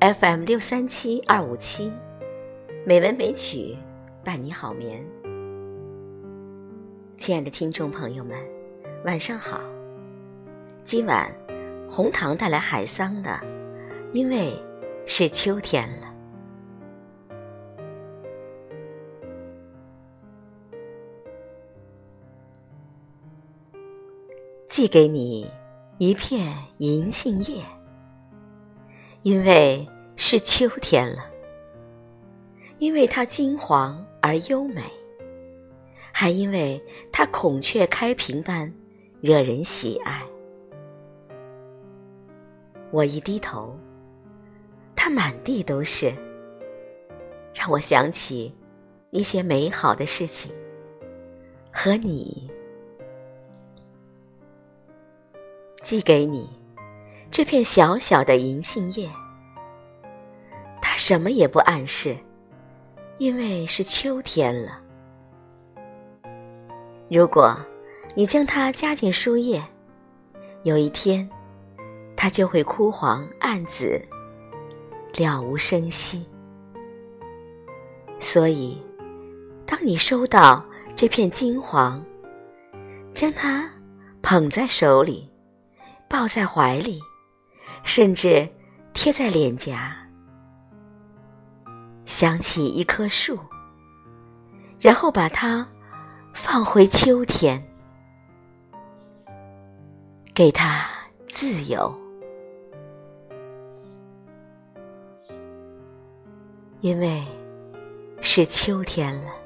FM 六三七二五七，美文美曲伴你好眠。亲爱的听众朋友们，晚上好。今晚红糖带来海桑的，因为是秋天了。寄给你一片银杏叶，因为是秋天了，因为它金黄而优美，还因为它孔雀开屏般惹人喜爱。我一低头，它满地都是，让我想起一些美好的事情和你。寄给你这片小小的银杏叶，它什么也不暗示，因为是秋天了。如果你将它夹进书页，有一天，它就会枯黄暗紫，了无声息。所以，当你收到这片金黄，将它捧在手里。抱在怀里，甚至贴在脸颊，想起一棵树，然后把它放回秋天，给它自由，因为是秋天了。